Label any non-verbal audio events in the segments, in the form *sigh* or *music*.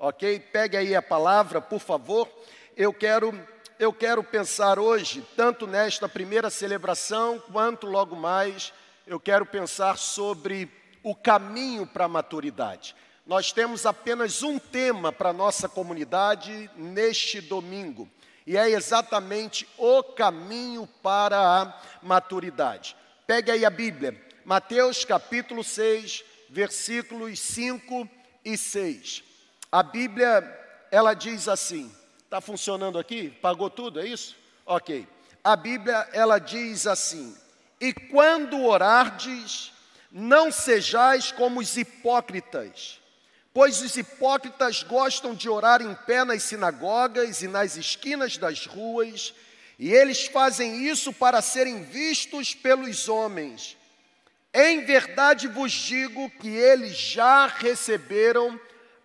ok? Pegue aí a palavra, por favor. Eu quero, eu quero pensar hoje, tanto nesta primeira celebração, quanto logo mais, eu quero pensar sobre o caminho para a maturidade. Nós temos apenas um tema para a nossa comunidade neste domingo, e é exatamente o caminho para a maturidade. Pegue aí a Bíblia, Mateus capítulo 6, versículos 5 e 6. A Bíblia, ela diz assim: está funcionando aqui? Pagou tudo, é isso? Ok. A Bíblia, ela diz assim: E quando orardes, não sejais como os hipócritas, pois os hipócritas gostam de orar em pé nas sinagogas e nas esquinas das ruas, e eles fazem isso para serem vistos pelos homens. Em verdade vos digo que eles já receberam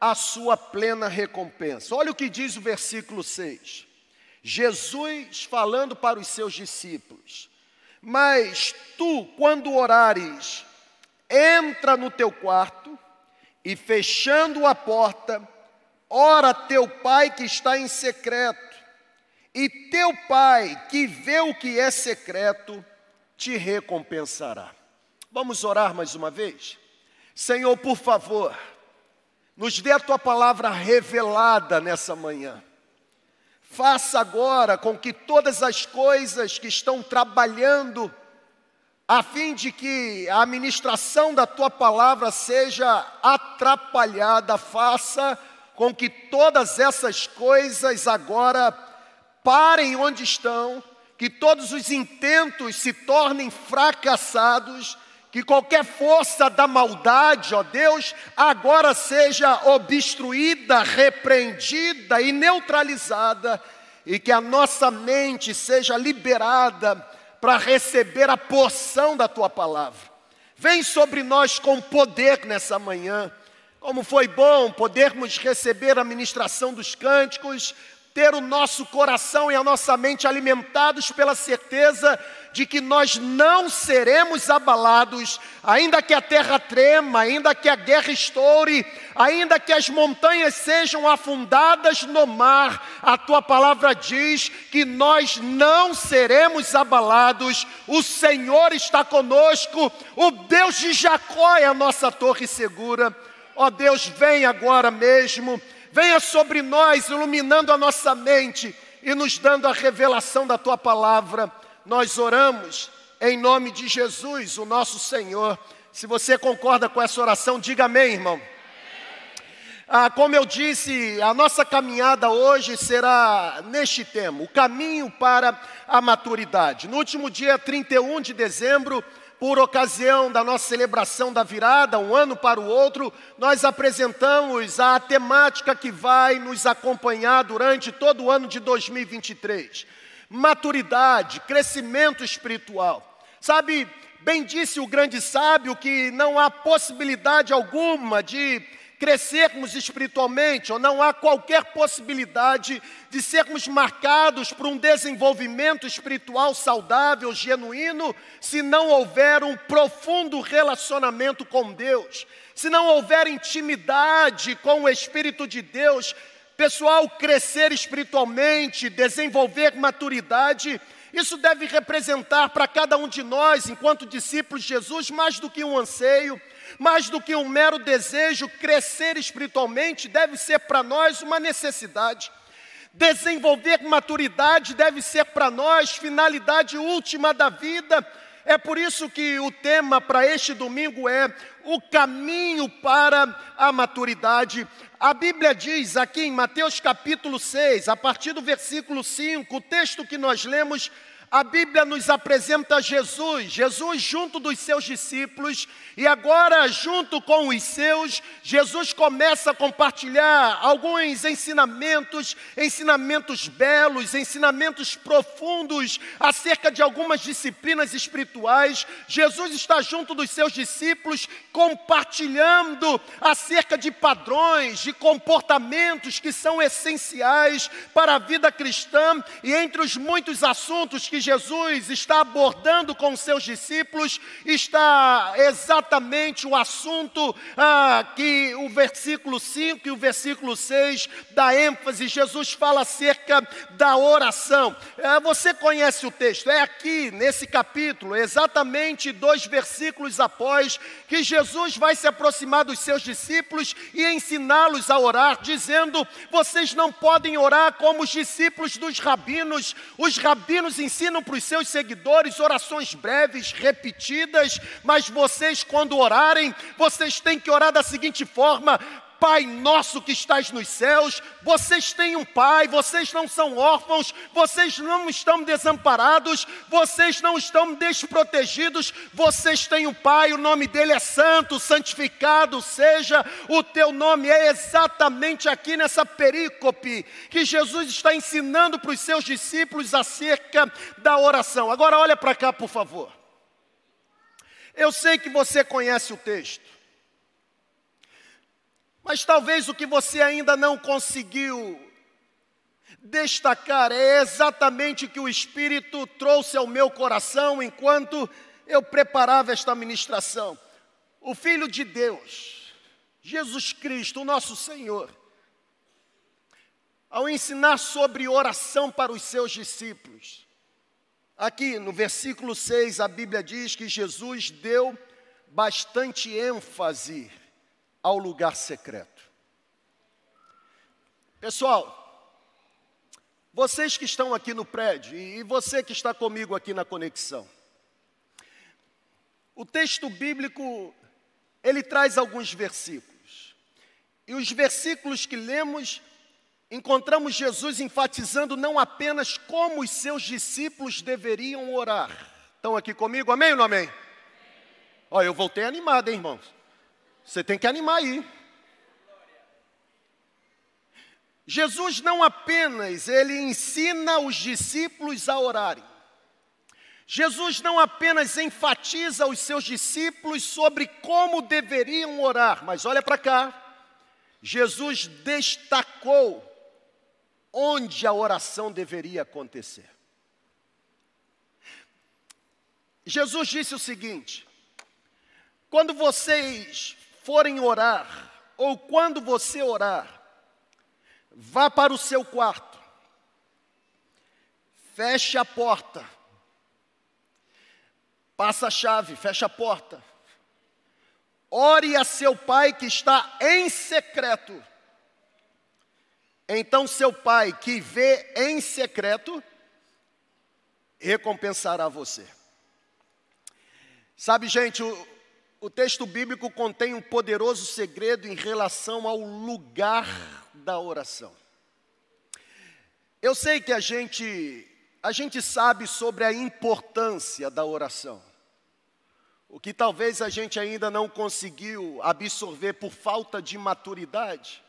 a sua plena recompensa. Olha o que diz o versículo 6. Jesus falando para os seus discípulos: Mas tu, quando orares, entra no teu quarto e fechando a porta, ora teu pai que está em secreto, e teu pai que vê o que é secreto te recompensará. Vamos orar mais uma vez? Senhor, por favor, nos dê a tua palavra revelada nessa manhã. Faça agora com que todas as coisas que estão trabalhando, a fim de que a administração da tua palavra seja atrapalhada, faça com que todas essas coisas agora parem onde estão, que todos os intentos se tornem fracassados que qualquer força da maldade, ó Deus, agora seja obstruída, repreendida e neutralizada, e que a nossa mente seja liberada para receber a porção da tua palavra. Vem sobre nós com poder nessa manhã. Como foi bom podermos receber a ministração dos cânticos, ter o nosso coração e a nossa mente alimentados pela certeza de que nós não seremos abalados, ainda que a terra trema, ainda que a guerra estoure, ainda que as montanhas sejam afundadas no mar, a tua palavra diz que nós não seremos abalados, o Senhor está conosco, o Deus de Jacó é a nossa torre segura. Ó Deus, vem agora mesmo venha sobre nós, iluminando a nossa mente e nos dando a revelação da tua palavra. Nós oramos em nome de Jesus, o nosso Senhor. Se você concorda com essa oração, diga amém, irmão. Ah, como eu disse, a nossa caminhada hoje será neste tema, o caminho para a maturidade. No último dia 31 de dezembro, por ocasião da nossa celebração da virada, um ano para o outro, nós apresentamos a temática que vai nos acompanhar durante todo o ano de 2023: maturidade, crescimento espiritual. Sabe, bem disse o grande sábio que não há possibilidade alguma de crescermos espiritualmente, ou não há qualquer possibilidade de sermos marcados por um desenvolvimento espiritual saudável, genuíno, se não houver um profundo relacionamento com Deus, se não houver intimidade com o Espírito de Deus. Pessoal, crescer espiritualmente, desenvolver maturidade, isso deve representar para cada um de nós, enquanto discípulos de Jesus, mais do que um anseio mais do que um mero desejo, crescer espiritualmente deve ser para nós uma necessidade. Desenvolver maturidade deve ser para nós finalidade última da vida. É por isso que o tema para este domingo é o caminho para a maturidade. A Bíblia diz aqui em Mateus capítulo 6, a partir do versículo 5, o texto que nós lemos a Bíblia nos apresenta Jesus, Jesus junto dos seus discípulos, e agora, junto com os seus, Jesus começa a compartilhar alguns ensinamentos, ensinamentos belos, ensinamentos profundos acerca de algumas disciplinas espirituais. Jesus está junto dos seus discípulos, compartilhando acerca de padrões, de comportamentos que são essenciais para a vida cristã, e entre os muitos assuntos que que Jesus está abordando com seus discípulos está exatamente o assunto ah, que o versículo 5 e o versículo 6 dá ênfase. Jesus fala acerca da oração. Ah, você conhece o texto, é aqui nesse capítulo, exatamente dois versículos após, que Jesus vai se aproximar dos seus discípulos e ensiná-los a orar, dizendo: vocês não podem orar como os discípulos dos rabinos. Os rabinos ensinam para os seus seguidores orações breves, repetidas, mas vocês, quando orarem, vocês têm que orar da seguinte forma: Pai nosso que estás nos céus, vocês têm um pai, vocês não são órfãos, vocês não estão desamparados, vocês não estão desprotegidos, vocês têm um pai, o nome dele é santo, santificado seja o teu nome. É exatamente aqui nessa perícope que Jesus está ensinando para os seus discípulos acerca da oração. Agora olha para cá, por favor. Eu sei que você conhece o texto. Mas talvez o que você ainda não conseguiu destacar é exatamente o que o Espírito trouxe ao meu coração enquanto eu preparava esta ministração. O Filho de Deus, Jesus Cristo, o nosso Senhor, ao ensinar sobre oração para os seus discípulos, aqui no versículo 6 a Bíblia diz que Jesus deu bastante ênfase ao lugar secreto. Pessoal, vocês que estão aqui no prédio e você que está comigo aqui na conexão, o texto bíblico ele traz alguns versículos. E os versículos que lemos encontramos Jesus enfatizando não apenas como os seus discípulos deveriam orar. Estão aqui comigo? Amém ou não amém? Olha, eu voltei animado, hein, irmãos? Você tem que animar aí. Jesus não apenas ele ensina os discípulos a orarem. Jesus não apenas enfatiza os seus discípulos sobre como deveriam orar, mas olha para cá. Jesus destacou onde a oração deveria acontecer. Jesus disse o seguinte: quando vocês forem orar, ou quando você orar, vá para o seu quarto, feche a porta, passa a chave, fecha a porta, ore a seu pai que está em secreto. Então, seu pai que vê em secreto, recompensará você. Sabe, gente, o, o texto bíblico contém um poderoso segredo em relação ao lugar da oração. Eu sei que a gente a gente sabe sobre a importância da oração. O que talvez a gente ainda não conseguiu absorver por falta de maturidade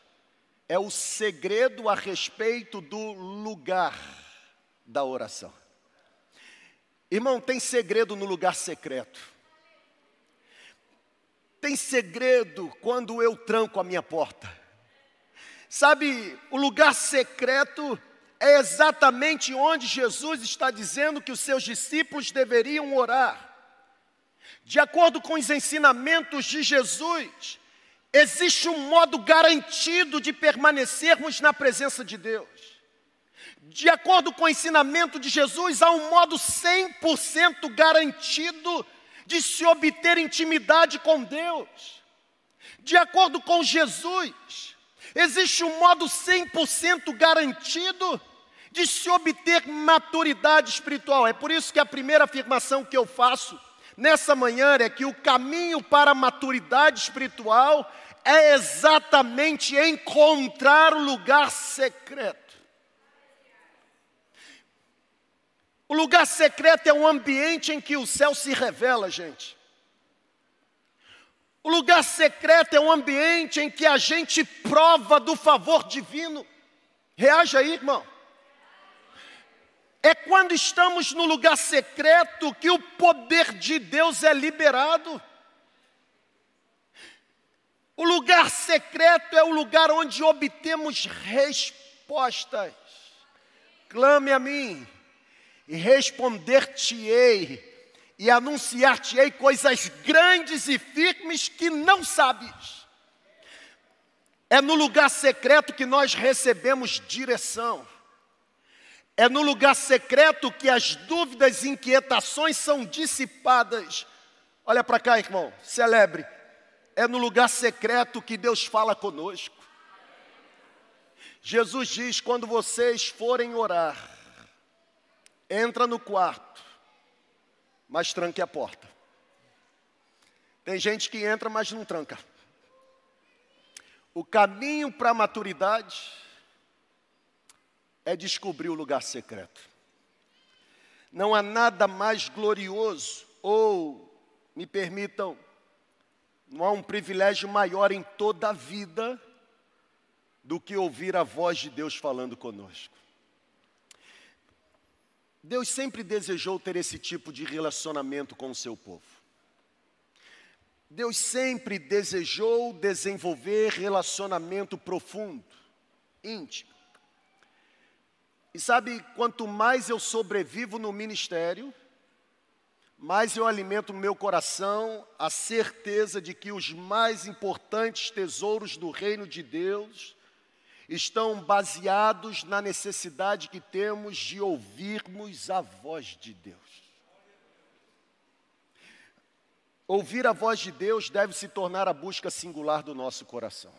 é o segredo a respeito do lugar da oração. Irmão, tem segredo no lugar secreto. Tem segredo quando eu tranco a minha porta. Sabe, o lugar secreto é exatamente onde Jesus está dizendo que os seus discípulos deveriam orar. De acordo com os ensinamentos de Jesus, existe um modo garantido de permanecermos na presença de Deus. De acordo com o ensinamento de Jesus, há um modo 100% garantido de se obter intimidade com Deus. De acordo com Jesus, existe um modo 100% garantido de se obter maturidade espiritual. É por isso que a primeira afirmação que eu faço nessa manhã é que o caminho para a maturidade espiritual é exatamente encontrar o lugar secreto. O lugar secreto é um ambiente em que o céu se revela, gente. O lugar secreto é um ambiente em que a gente prova do favor divino. Reaja aí, irmão. É quando estamos no lugar secreto que o poder de Deus é liberado. O lugar secreto é o lugar onde obtemos respostas. Clame a mim e responder-te-ei e anunciar-te-ei coisas grandes e firmes que não sabes. É no lugar secreto que nós recebemos direção. É no lugar secreto que as dúvidas e inquietações são dissipadas. Olha para cá, irmão, celebre. É no lugar secreto que Deus fala conosco. Jesus diz: quando vocês forem orar, entra no quarto, mas tranque a porta. Tem gente que entra, mas não tranca. O caminho para a maturidade é descobrir o lugar secreto. Não há nada mais glorioso, ou, me permitam, não há um privilégio maior em toda a vida do que ouvir a voz de Deus falando conosco. Deus sempre desejou ter esse tipo de relacionamento com o seu povo. Deus sempre desejou desenvolver relacionamento profundo, íntimo. E sabe, quanto mais eu sobrevivo no ministério, mais eu alimento no meu coração a certeza de que os mais importantes tesouros do reino de Deus estão baseados na necessidade que temos de ouvirmos a voz de Deus. Ouvir a voz de Deus deve se tornar a busca singular do nosso coração.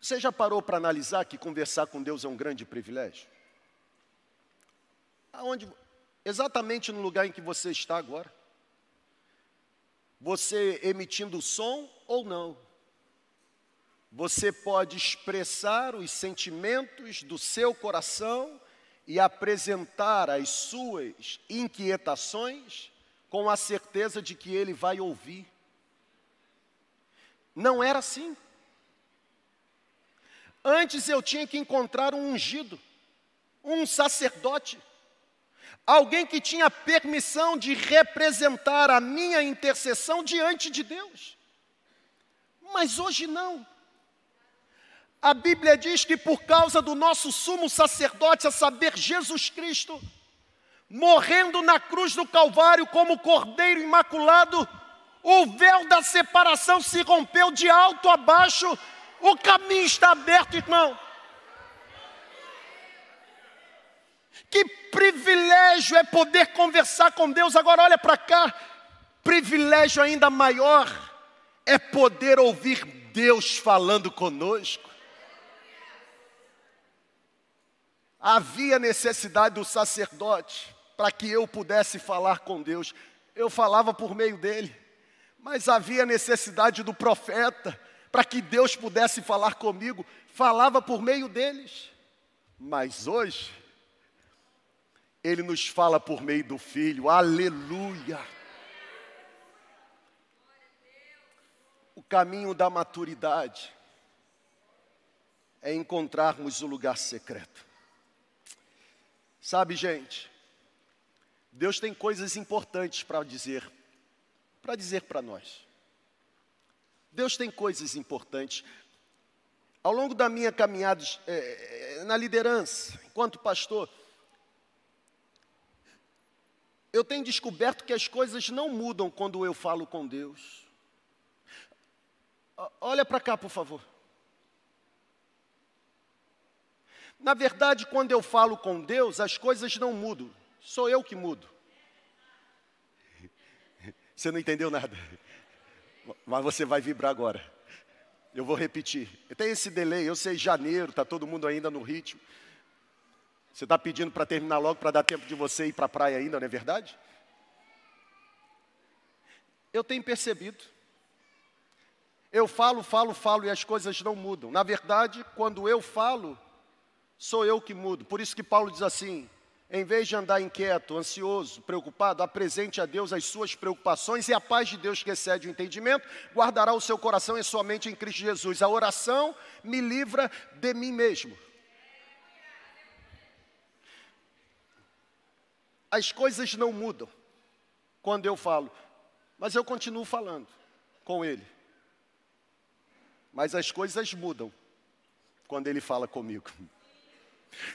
Você já parou para analisar que conversar com Deus é um grande privilégio? Aonde, exatamente no lugar em que você está agora. Você emitindo som ou não. Você pode expressar os sentimentos do seu coração e apresentar as suas inquietações com a certeza de que ele vai ouvir. Não era assim. Antes eu tinha que encontrar um ungido, um sacerdote, alguém que tinha permissão de representar a minha intercessão diante de Deus. Mas hoje não. A Bíblia diz que por causa do nosso sumo sacerdote, a saber, Jesus Cristo, morrendo na cruz do Calvário como Cordeiro Imaculado, o véu da separação se rompeu de alto a baixo o caminho está aberto, irmão. Que privilégio é poder conversar com Deus. Agora olha para cá. Privilégio ainda maior é poder ouvir Deus falando conosco. Havia necessidade do sacerdote para que eu pudesse falar com Deus. Eu falava por meio dele, mas havia necessidade do profeta para que Deus pudesse falar comigo, falava por meio deles. Mas hoje, Ele nos fala por meio do Filho, aleluia. O caminho da maturidade é encontrarmos o lugar secreto. Sabe, gente, Deus tem coisas importantes para dizer, para dizer para nós. Deus tem coisas importantes. Ao longo da minha caminhada é, na liderança, enquanto pastor, eu tenho descoberto que as coisas não mudam quando eu falo com Deus. Olha para cá, por favor. Na verdade, quando eu falo com Deus, as coisas não mudam, sou eu que mudo. *laughs* Você não entendeu nada. Mas você vai vibrar agora. Eu vou repetir. Tem esse delay, eu sei, janeiro, está todo mundo ainda no ritmo. Você está pedindo para terminar logo para dar tempo de você ir para a praia ainda, não é verdade? Eu tenho percebido. Eu falo, falo, falo e as coisas não mudam. Na verdade, quando eu falo, sou eu que mudo. Por isso que Paulo diz assim: em vez de andar inquieto, ansioso, preocupado, apresente a Deus as suas preocupações e a paz de Deus que excede o entendimento guardará o seu coração e sua mente em Cristo Jesus. A oração me livra de mim mesmo. As coisas não mudam quando eu falo, mas eu continuo falando com Ele. Mas as coisas mudam quando Ele fala comigo. *laughs*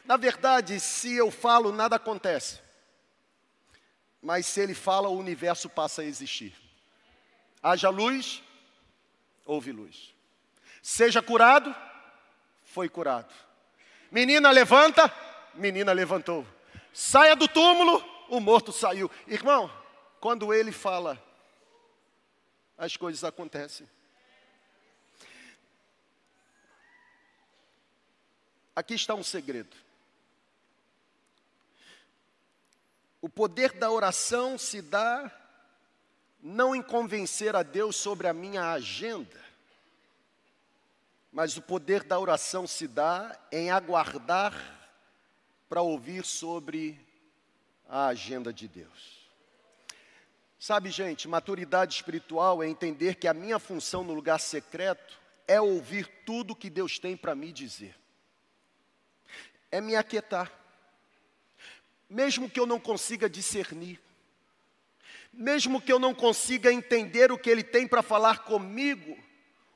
Na verdade, se eu falo, nada acontece. Mas se ele fala, o universo passa a existir. Haja luz, houve luz. Seja curado, foi curado. Menina levanta, menina levantou. Saia do túmulo, o morto saiu. Irmão, quando ele fala, as coisas acontecem. Aqui está um segredo. O poder da oração se dá não em convencer a Deus sobre a minha agenda, mas o poder da oração se dá em aguardar para ouvir sobre a agenda de Deus. Sabe, gente, maturidade espiritual é entender que a minha função no lugar secreto é ouvir tudo que Deus tem para me dizer é me aquietar. Mesmo que eu não consiga discernir, mesmo que eu não consiga entender o que Ele tem para falar comigo,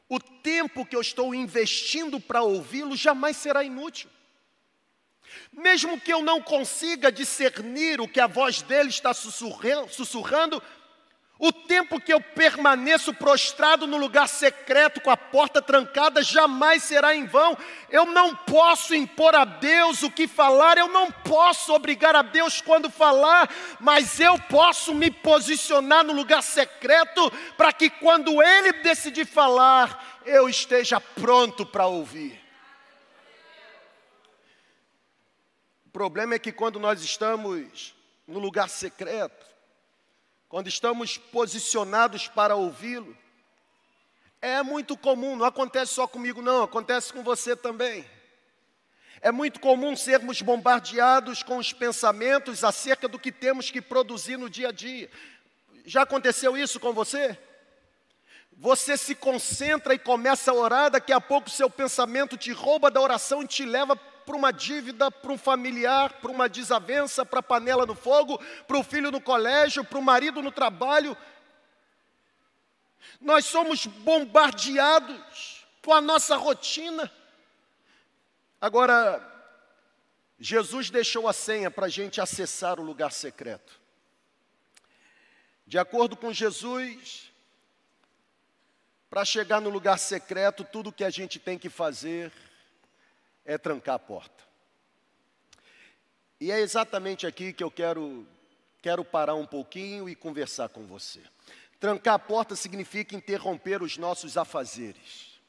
o tempo que eu estou investindo para ouvi-lo jamais será inútil. Mesmo que eu não consiga discernir o que a voz dele está sussurrando, o tempo que eu permaneço prostrado no lugar secreto com a porta trancada jamais será em vão. Eu não posso impor a Deus o que falar, eu não posso obrigar a Deus quando falar, mas eu posso me posicionar no lugar secreto para que quando Ele decidir falar, eu esteja pronto para ouvir. O problema é que quando nós estamos no lugar secreto, quando estamos posicionados para ouvi-lo, é muito comum, não acontece só comigo, não, acontece com você também. É muito comum sermos bombardeados com os pensamentos acerca do que temos que produzir no dia a dia. Já aconteceu isso com você? Você se concentra e começa a orar, daqui a pouco seu pensamento te rouba da oração e te leva para uma dívida, para um familiar, para uma desavença, para a panela no fogo, para o filho no colégio, para o marido no trabalho. Nós somos bombardeados com a nossa rotina. Agora, Jesus deixou a senha para a gente acessar o lugar secreto. De acordo com Jesus, para chegar no lugar secreto, tudo que a gente tem que fazer é trancar a porta. E é exatamente aqui que eu quero, quero parar um pouquinho e conversar com você. Trancar a porta significa interromper os nossos afazeres.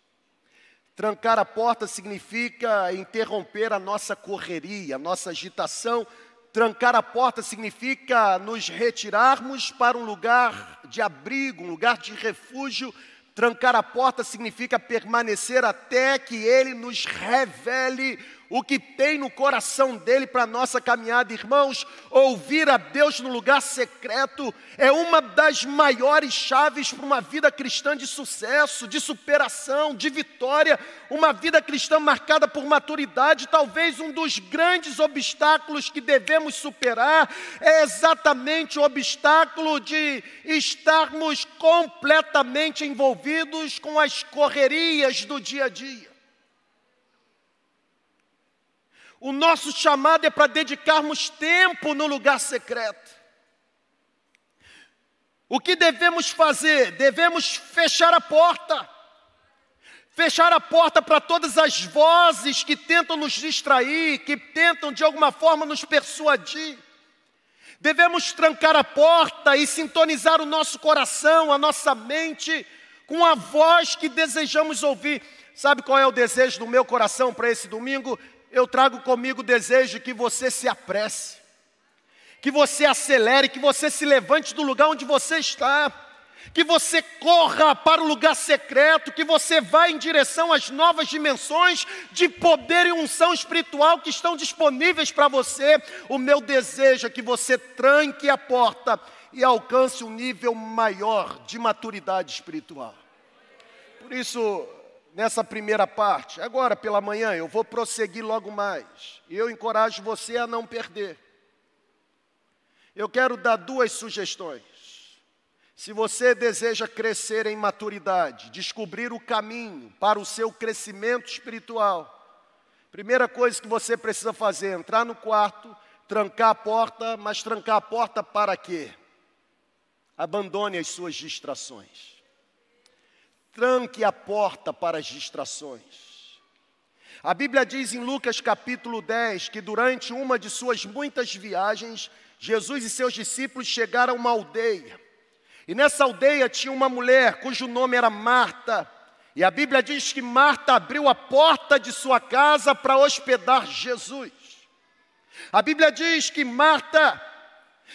Trancar a porta significa interromper a nossa correria, a nossa agitação. Trancar a porta significa nos retirarmos para um lugar de abrigo, um lugar de refúgio Trancar a porta significa permanecer até que Ele nos revele o que tem no coração dele para a nossa caminhada, irmãos. Ouvir a Deus no lugar secreto é uma das maiores chaves para uma vida cristã de sucesso, de superação, de vitória. Uma vida cristã marcada por maturidade, talvez um dos grandes obstáculos que devemos superar é exatamente o obstáculo de estarmos completamente envolvidos com as correrias do dia a dia. O nosso chamado é para dedicarmos tempo no lugar secreto. O que devemos fazer? Devemos fechar a porta. Fechar a porta para todas as vozes que tentam nos distrair, que tentam de alguma forma nos persuadir. Devemos trancar a porta e sintonizar o nosso coração, a nossa mente, com a voz que desejamos ouvir. Sabe qual é o desejo do meu coração para esse domingo? Eu trago comigo o desejo que você se apresse, que você acelere, que você se levante do lugar onde você está, que você corra para o lugar secreto, que você vá em direção às novas dimensões de poder e unção espiritual que estão disponíveis para você. O meu desejo é que você tranque a porta e alcance um nível maior de maturidade espiritual. Por isso, nessa primeira parte. Agora, pela manhã, eu vou prosseguir logo mais. E eu encorajo você a não perder. Eu quero dar duas sugestões. Se você deseja crescer em maturidade, descobrir o caminho para o seu crescimento espiritual, Primeira coisa que você precisa fazer é entrar no quarto, trancar a porta, mas trancar a porta para quê? Abandone as suas distrações. Tranque a porta para as distrações. A Bíblia diz em Lucas capítulo 10 que durante uma de suas muitas viagens, Jesus e seus discípulos chegaram a uma aldeia. E nessa aldeia tinha uma mulher cujo nome era Marta. E a Bíblia diz que Marta abriu a porta de sua casa para hospedar Jesus. A Bíblia diz que Marta,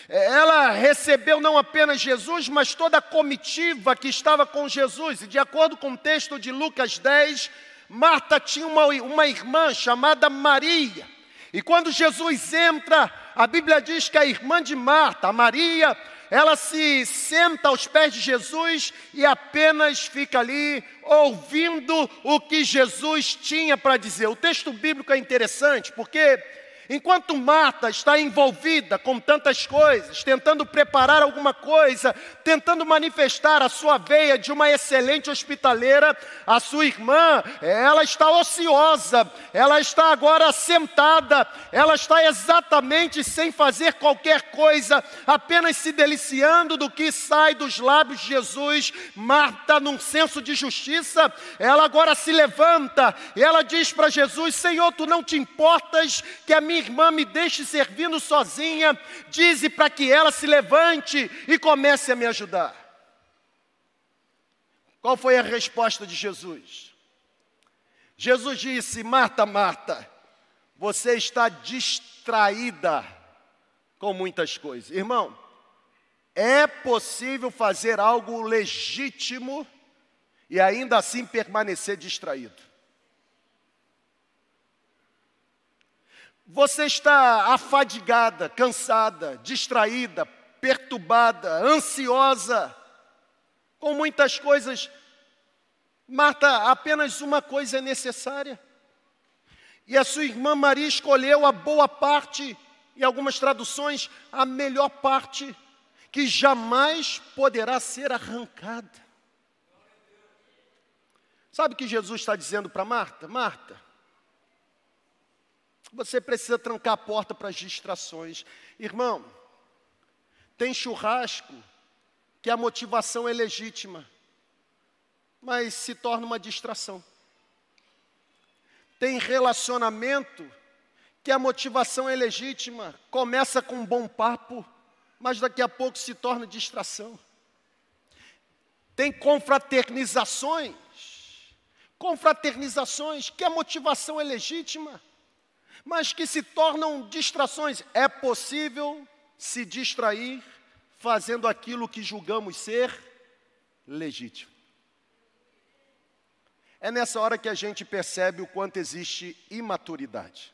ela recebeu não apenas Jesus, mas toda a comitiva que estava com Jesus. E de acordo com o texto de Lucas 10, Marta tinha uma, uma irmã chamada Maria. E quando Jesus entra, a Bíblia diz que a irmã de Marta, Maria, ela se senta aos pés de Jesus e apenas fica ali ouvindo o que Jesus tinha para dizer. O texto bíblico é interessante porque Enquanto Marta está envolvida com tantas coisas, tentando preparar alguma coisa, tentando manifestar a sua veia de uma excelente hospitaleira, a sua irmã, ela está ociosa, ela está agora sentada, ela está exatamente sem fazer qualquer coisa, apenas se deliciando do que sai dos lábios de Jesus. Marta, num senso de justiça, ela agora se levanta e ela diz para Jesus: Senhor, tu não te importas que a minha irmã me deixe servindo sozinha, dize para que ela se levante e comece a me ajudar. Qual foi a resposta de Jesus? Jesus disse: Marta, Marta, você está distraída com muitas coisas. Irmão, é possível fazer algo legítimo e ainda assim permanecer distraído. Você está afadigada, cansada, distraída, perturbada, ansiosa, com muitas coisas. Marta, apenas uma coisa é necessária. E a sua irmã Maria escolheu a boa parte, e algumas traduções, a melhor parte, que jamais poderá ser arrancada. Sabe o que Jesus está dizendo para Marta? Marta, você precisa trancar a porta para as distrações. Irmão, tem churrasco que a motivação é legítima, mas se torna uma distração. Tem relacionamento que a motivação é legítima, começa com um bom papo, mas daqui a pouco se torna distração. Tem confraternizações, confraternizações que a motivação é legítima, mas que se tornam distrações. É possível se distrair fazendo aquilo que julgamos ser legítimo. É nessa hora que a gente percebe o quanto existe imaturidade.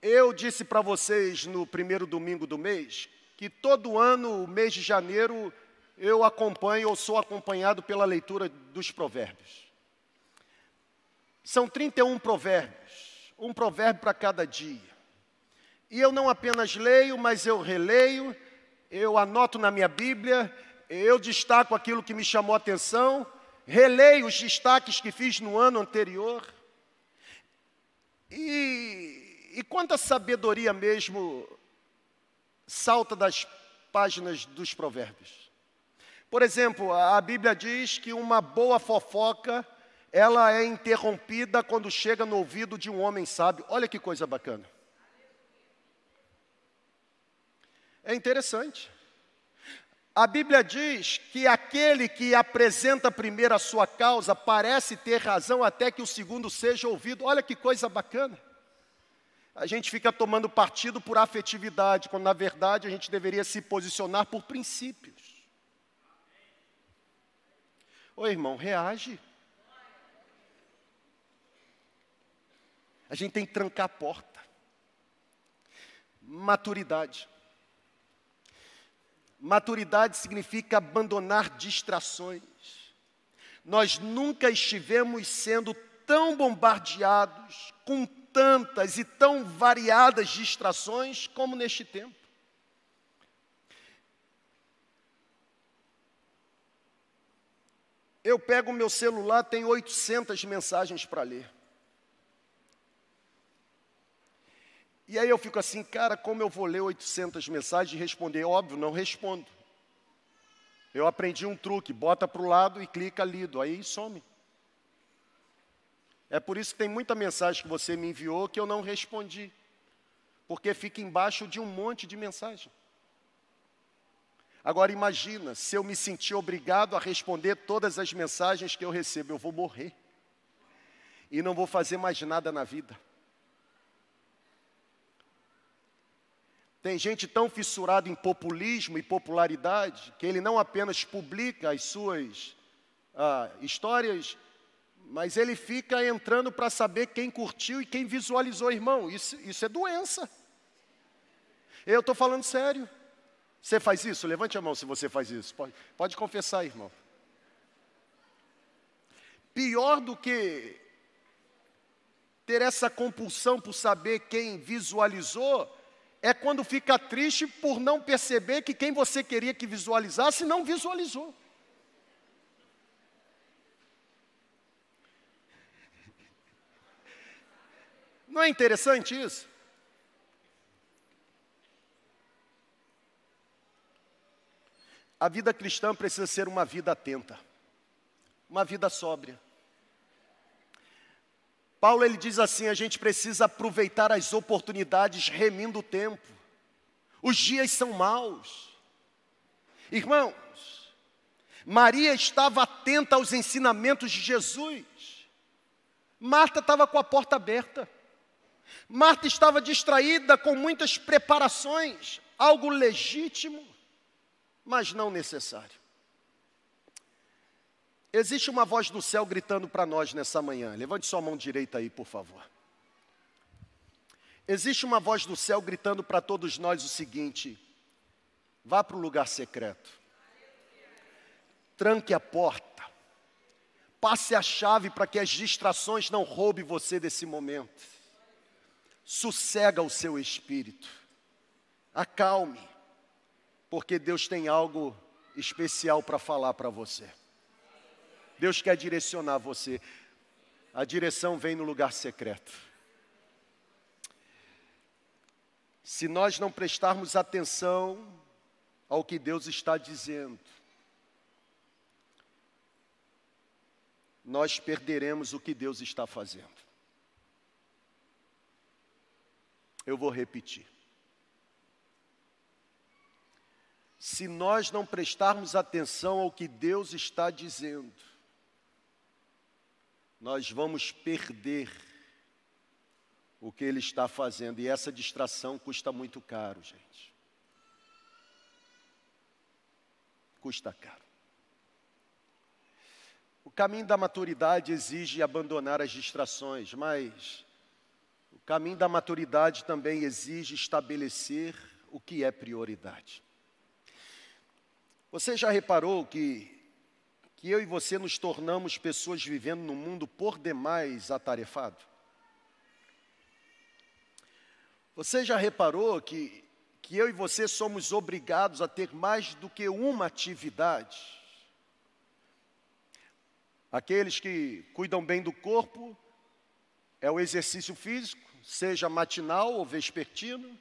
Eu disse para vocês no primeiro domingo do mês que todo ano, o mês de janeiro, eu acompanho ou sou acompanhado pela leitura dos provérbios. São 31 provérbios um provérbio para cada dia. E eu não apenas leio, mas eu releio, eu anoto na minha Bíblia, eu destaco aquilo que me chamou a atenção, releio os destaques que fiz no ano anterior. E, e quanta sabedoria mesmo salta das páginas dos provérbios. Por exemplo, a Bíblia diz que uma boa fofoca ela é interrompida quando chega no ouvido de um homem sábio. Olha que coisa bacana. É interessante. A Bíblia diz que aquele que apresenta primeiro a sua causa parece ter razão até que o segundo seja ouvido. Olha que coisa bacana. A gente fica tomando partido por afetividade, quando na verdade a gente deveria se posicionar por princípios. Ô irmão, reage. A gente tem que trancar a porta. Maturidade. Maturidade significa abandonar distrações. Nós nunca estivemos sendo tão bombardeados com tantas e tão variadas distrações como neste tempo. Eu pego o meu celular, tem 800 mensagens para ler. E aí eu fico assim, cara, como eu vou ler 800 mensagens e responder? Óbvio, não respondo. Eu aprendi um truque, bota para o lado e clica lido, aí some. É por isso que tem muita mensagem que você me enviou que eu não respondi, porque fica embaixo de um monte de mensagem. Agora imagina, se eu me sentir obrigado a responder todas as mensagens que eu recebo, eu vou morrer. E não vou fazer mais nada na vida. Tem gente tão fissurada em populismo e popularidade que ele não apenas publica as suas ah, histórias, mas ele fica entrando para saber quem curtiu e quem visualizou, irmão. Isso, isso é doença. Eu estou falando sério. Você faz isso? Levante a mão se você faz isso. Pode, pode confessar, irmão. Pior do que ter essa compulsão por saber quem visualizou, é quando fica triste por não perceber que quem você queria que visualizasse não visualizou. Não é interessante isso? A vida cristã precisa ser uma vida atenta, uma vida sóbria. Paulo ele diz assim: a gente precisa aproveitar as oportunidades remindo o tempo. Os dias são maus. Irmãos, Maria estava atenta aos ensinamentos de Jesus. Marta estava com a porta aberta. Marta estava distraída com muitas preparações, algo legítimo mas não necessário. Existe uma voz do céu gritando para nós nessa manhã. Levante sua mão direita aí, por favor. Existe uma voz do céu gritando para todos nós o seguinte: vá para o lugar secreto, tranque a porta, passe a chave para que as distrações não roubem você desse momento, sossega o seu espírito, acalme, porque Deus tem algo especial para falar para você. Deus quer direcionar você. A direção vem no lugar secreto. Se nós não prestarmos atenção ao que Deus está dizendo, nós perderemos o que Deus está fazendo. Eu vou repetir. se nós não prestarmos atenção ao que Deus está dizendo, nós vamos perder o que Ele está fazendo, e essa distração custa muito caro, gente. Custa caro. O caminho da maturidade exige abandonar as distrações, mas o caminho da maturidade também exige estabelecer o que é prioridade. Você já reparou que, que eu e você nos tornamos pessoas vivendo num mundo por demais atarefado? Você já reparou que, que eu e você somos obrigados a ter mais do que uma atividade? Aqueles que cuidam bem do corpo, é o exercício físico, seja matinal ou vespertino.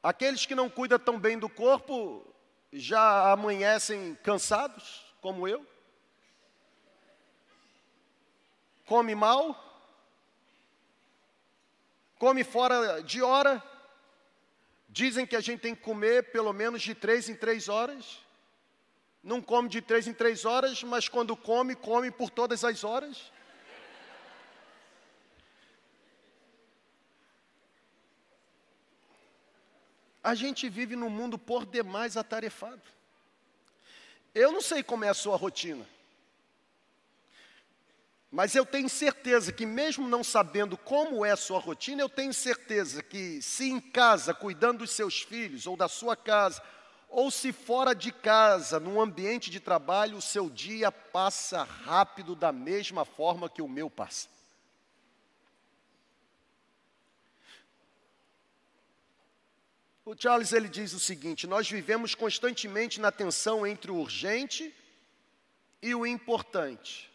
Aqueles que não cuidam tão bem do corpo, já amanhecem cansados, como eu? Come mal? Come fora de hora? Dizem que a gente tem que comer pelo menos de três em três horas. Não come de três em três horas, mas quando come, come por todas as horas. A gente vive num mundo por demais atarefado. Eu não sei como é a sua rotina. Mas eu tenho certeza que, mesmo não sabendo como é a sua rotina, eu tenho certeza que, se em casa, cuidando dos seus filhos, ou da sua casa, ou se fora de casa, num ambiente de trabalho, o seu dia passa rápido da mesma forma que o meu passa. O Charles ele diz o seguinte: nós vivemos constantemente na tensão entre o urgente e o importante.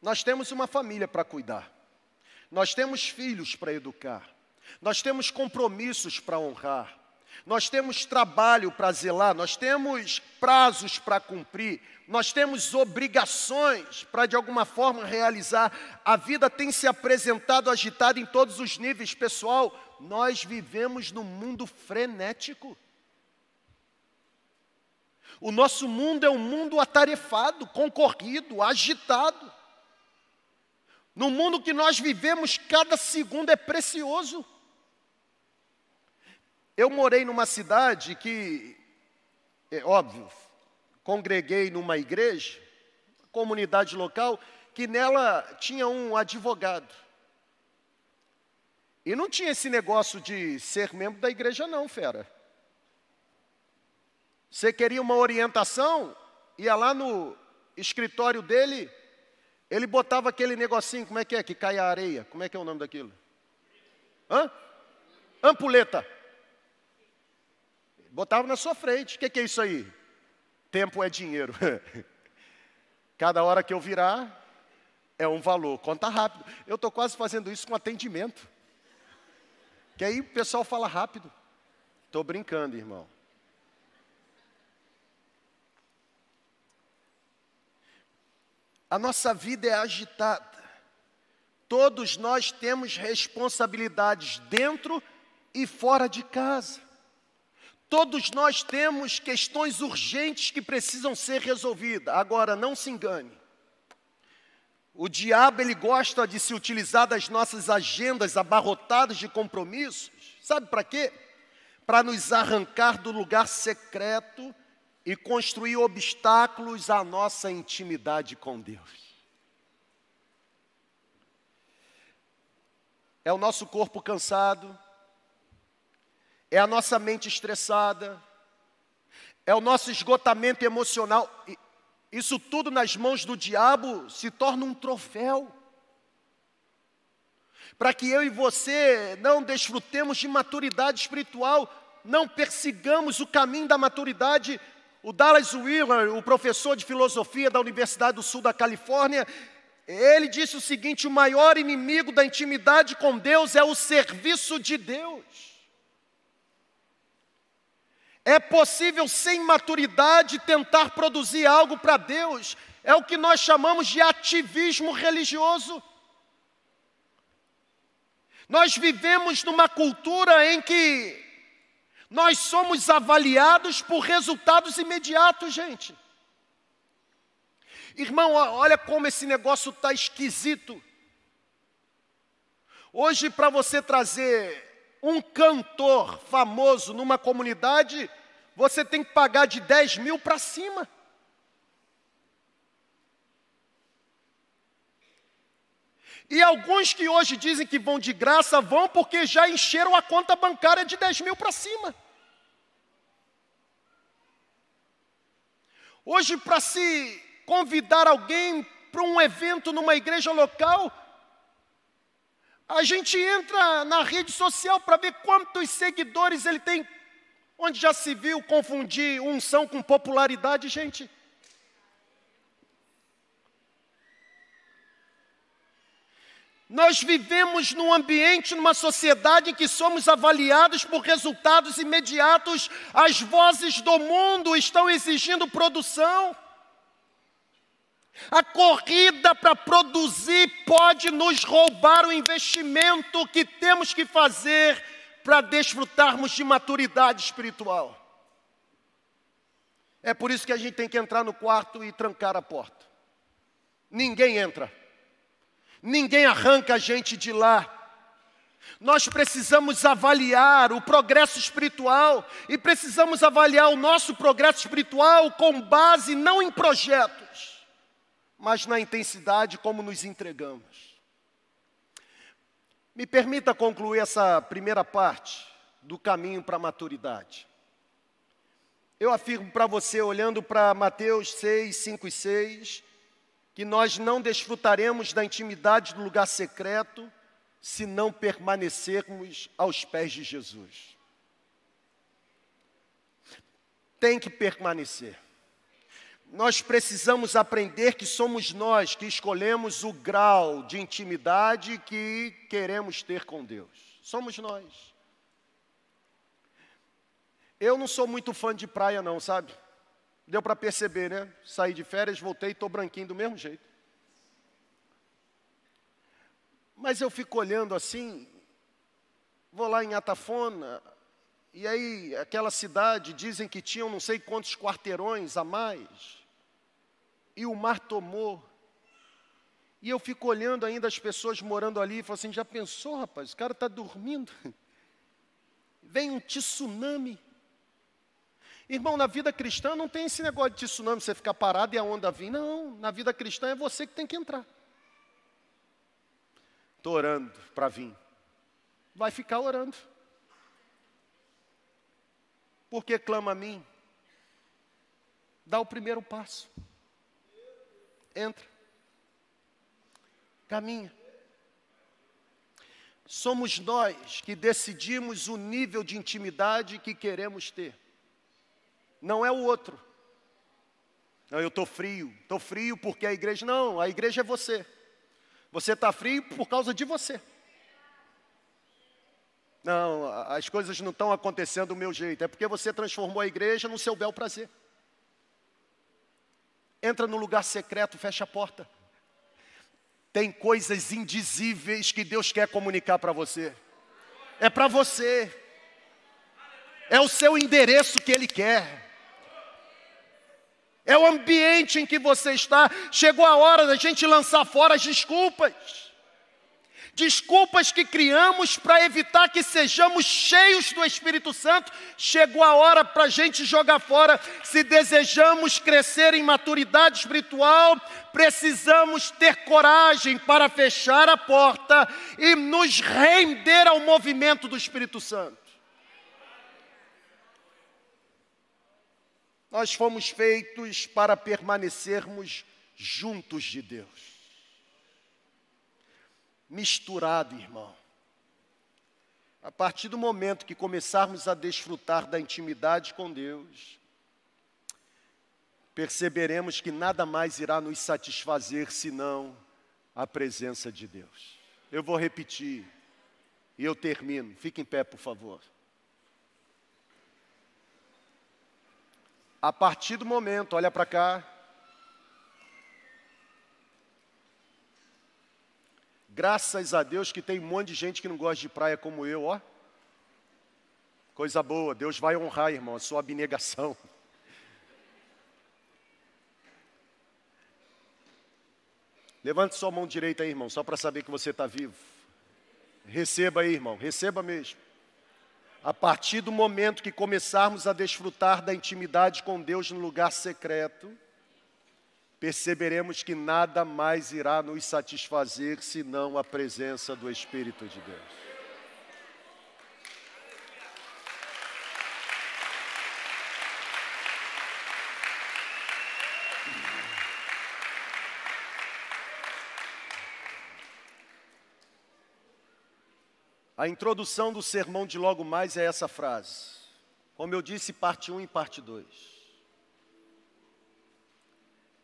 Nós temos uma família para cuidar. nós temos filhos para educar, nós temos compromissos para honrar, nós temos trabalho para zelar, nós temos prazos para cumprir, nós temos obrigações para de alguma forma realizar. A vida tem se apresentado agitada em todos os níveis, pessoal. Nós vivemos num mundo frenético. O nosso mundo é um mundo atarefado, concorrido, agitado. No mundo que nós vivemos, cada segundo é precioso. Eu morei numa cidade que, é óbvio, congreguei numa igreja, comunidade local, que nela tinha um advogado. E não tinha esse negócio de ser membro da igreja, não, fera. Você queria uma orientação, ia lá no escritório dele, ele botava aquele negocinho, como é que é? Que cai a areia. Como é que é o nome daquilo? Hã? Ampuleta. Botava na sua frente. O que, é isso aí? Tempo é dinheiro. *laughs* Cada hora que eu virar, é um valor. Conta rápido. Eu estou quase fazendo isso com atendimento. Que aí o pessoal fala rápido. Estou brincando, irmão. A nossa vida é agitada. Todos nós temos responsabilidades dentro e fora de casa. Todos nós temos questões urgentes que precisam ser resolvidas. Agora, não se engane. O diabo ele gosta de se utilizar das nossas agendas abarrotadas de compromissos. Sabe para quê? Para nos arrancar do lugar secreto e construir obstáculos à nossa intimidade com Deus. É o nosso corpo cansado, é a nossa mente estressada, é o nosso esgotamento emocional. Isso tudo nas mãos do diabo se torna um troféu. Para que eu e você não desfrutemos de maturidade espiritual, não persigamos o caminho da maturidade o Dallas Willard, o professor de filosofia da Universidade do Sul da Califórnia, ele disse o seguinte: o maior inimigo da intimidade com Deus é o serviço de Deus. É possível, sem maturidade, tentar produzir algo para Deus, é o que nós chamamos de ativismo religioso. Nós vivemos numa cultura em que nós somos avaliados por resultados imediatos, gente. Irmão, olha como esse negócio está esquisito. Hoje, para você trazer um cantor famoso numa comunidade, você tem que pagar de 10 mil para cima. E alguns que hoje dizem que vão de graça, vão porque já encheram a conta bancária de 10 mil para cima. Hoje, para se convidar alguém para um evento numa igreja local, a gente entra na rede social para ver quantos seguidores ele tem. Onde já se viu confundir unção com popularidade, gente? Nós vivemos num ambiente, numa sociedade em que somos avaliados por resultados imediatos. As vozes do mundo estão exigindo produção. A corrida para produzir pode nos roubar o investimento que temos que fazer para desfrutarmos de maturidade espiritual. É por isso que a gente tem que entrar no quarto e trancar a porta. Ninguém entra ninguém arranca a gente de lá. Nós precisamos avaliar o progresso espiritual e precisamos avaliar o nosso progresso espiritual com base não em projetos, mas na intensidade como nos entregamos. Me permita concluir essa primeira parte do caminho para a maturidade. Eu afirmo para você, olhando para Mateus 6, 5 e 6, que nós não desfrutaremos da intimidade do lugar secreto se não permanecermos aos pés de Jesus. Tem que permanecer. Nós precisamos aprender que somos nós que escolhemos o grau de intimidade que queremos ter com Deus. Somos nós. Eu não sou muito fã de praia, não, sabe? Deu para perceber, né? Saí de férias, voltei e estou branquinho do mesmo jeito. Mas eu fico olhando assim, vou lá em Atafona, e aí aquela cidade dizem que tinham não sei quantos quarteirões a mais e o mar tomou. E eu fico olhando ainda as pessoas morando ali e falo assim: já pensou, rapaz? O cara está dormindo. *laughs* Vem um tsunami. Irmão, na vida cristã não tem esse negócio de tsunami, você ficar parado e a onda vir. Não, na vida cristã é você que tem que entrar. Estou orando para vir. Vai ficar orando. Porque clama a mim. Dá o primeiro passo entra. Caminha. Somos nós que decidimos o nível de intimidade que queremos ter. Não é o outro. Não, eu estou frio. Estou frio porque a igreja. Não, a igreja é você. Você está frio por causa de você. Não, as coisas não estão acontecendo do meu jeito. É porque você transformou a igreja no seu bel prazer entra no lugar secreto, fecha a porta. Tem coisas indizíveis que Deus quer comunicar para você. É para você. É o seu endereço que Ele quer. É o ambiente em que você está. Chegou a hora da gente lançar fora as desculpas desculpas que criamos para evitar que sejamos cheios do Espírito Santo, chegou a hora para a gente jogar fora. Se desejamos crescer em maturidade espiritual, precisamos ter coragem para fechar a porta e nos render ao movimento do Espírito Santo. Nós fomos feitos para permanecermos juntos de Deus misturado, irmão. A partir do momento que começarmos a desfrutar da intimidade com Deus, perceberemos que nada mais irá nos satisfazer senão a presença de Deus. Eu vou repetir e eu termino. Fique em pé, por favor. A partir do momento, olha para cá, Graças a Deus que tem um monte de gente que não gosta de praia como eu, ó. Coisa boa, Deus vai honrar, irmão, a sua abnegação. Levante sua mão direita aí, irmão, só para saber que você está vivo. Receba aí, irmão, receba mesmo. A partir do momento que começarmos a desfrutar da intimidade com Deus no lugar secreto, perceberemos que nada mais irá nos satisfazer senão a presença do Espírito de Deus. A introdução do sermão de logo mais é essa frase. Como eu disse, parte 1 e parte 2.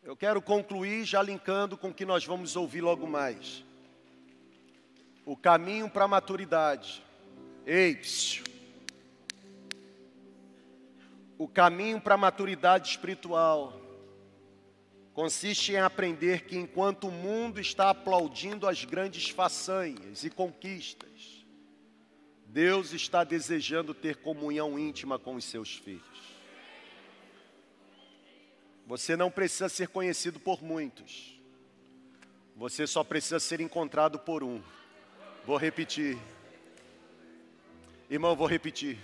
Eu quero concluir já linkando com o que nós vamos ouvir logo mais. O caminho para a maturidade. Ei. O caminho para a maturidade espiritual consiste em aprender que enquanto o mundo está aplaudindo as grandes façanhas e conquistas, Deus está desejando ter comunhão íntima com os seus filhos. Você não precisa ser conhecido por muitos. Você só precisa ser encontrado por um. Vou repetir. Irmão, vou repetir.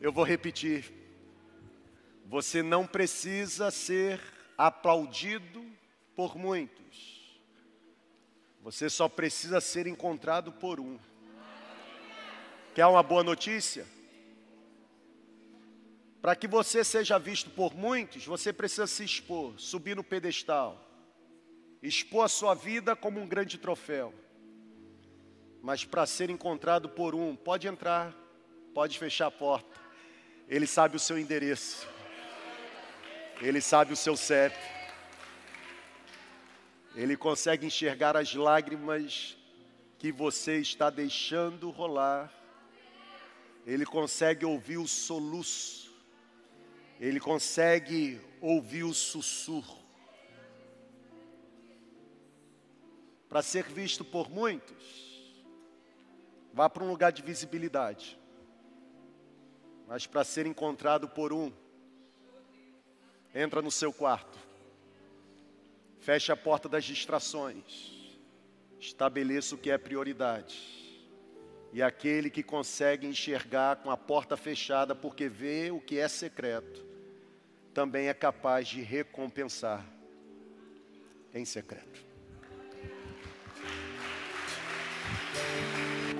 Eu vou repetir. Você não precisa ser aplaudido por muitos. Você só precisa ser encontrado por um. Quer uma boa notícia? Para que você seja visto por muitos, você precisa se expor, subir no pedestal, expor a sua vida como um grande troféu. Mas para ser encontrado por um, pode entrar, pode fechar a porta, ele sabe o seu endereço. Ele sabe o seu CEP. Ele consegue enxergar as lágrimas que você está deixando rolar. Ele consegue ouvir o soluço. Ele consegue ouvir o sussurro. Para ser visto por muitos, vá para um lugar de visibilidade. Mas para ser encontrado por um, entra no seu quarto, feche a porta das distrações, estabeleça o que é prioridade. E aquele que consegue enxergar com a porta fechada, porque vê o que é secreto, também é capaz de recompensar em secreto.